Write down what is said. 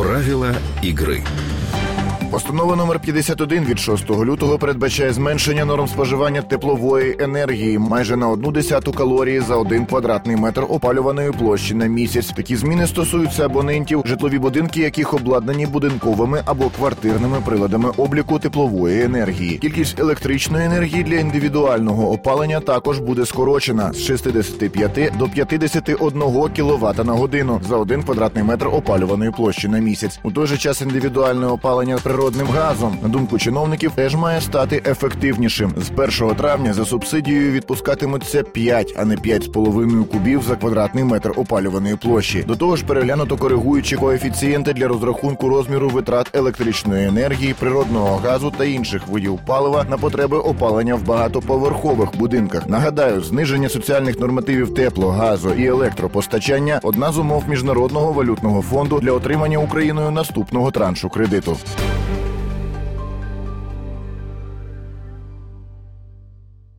Правила игры. Постанова номер 51 від 6 лютого передбачає зменшення норм споживання теплової енергії майже на одну десяту калорії за один квадратний метр опалюваної площі на місяць. Такі зміни стосуються абонентів, житлові будинки, яких обладнані будинковими або квартирними приладами обліку теплової енергії. Кількість електричної енергії для індивідуального опалення також буде скорочена з 65 до 51 кВт на годину за один квадратний метр опалюваної площі на місяць. У той же час індивідуальне опалення природним газом, на думку чиновників, теж має стати ефективнішим. З 1 травня за субсидією відпускатимуться 5, а не 5,5 кубів за квадратний метр опалюваної площі. До того ж, переглянуто коригуючі коефіцієнти для розрахунку розміру витрат електричної енергії, природного газу та інших видів палива на потреби опалення в багатоповерхових будинках. Нагадаю, зниження соціальних нормативів тепло, газу і електропостачання одна з умов міжнародного валютного фонду для отримання Україною наступного траншу кредиту.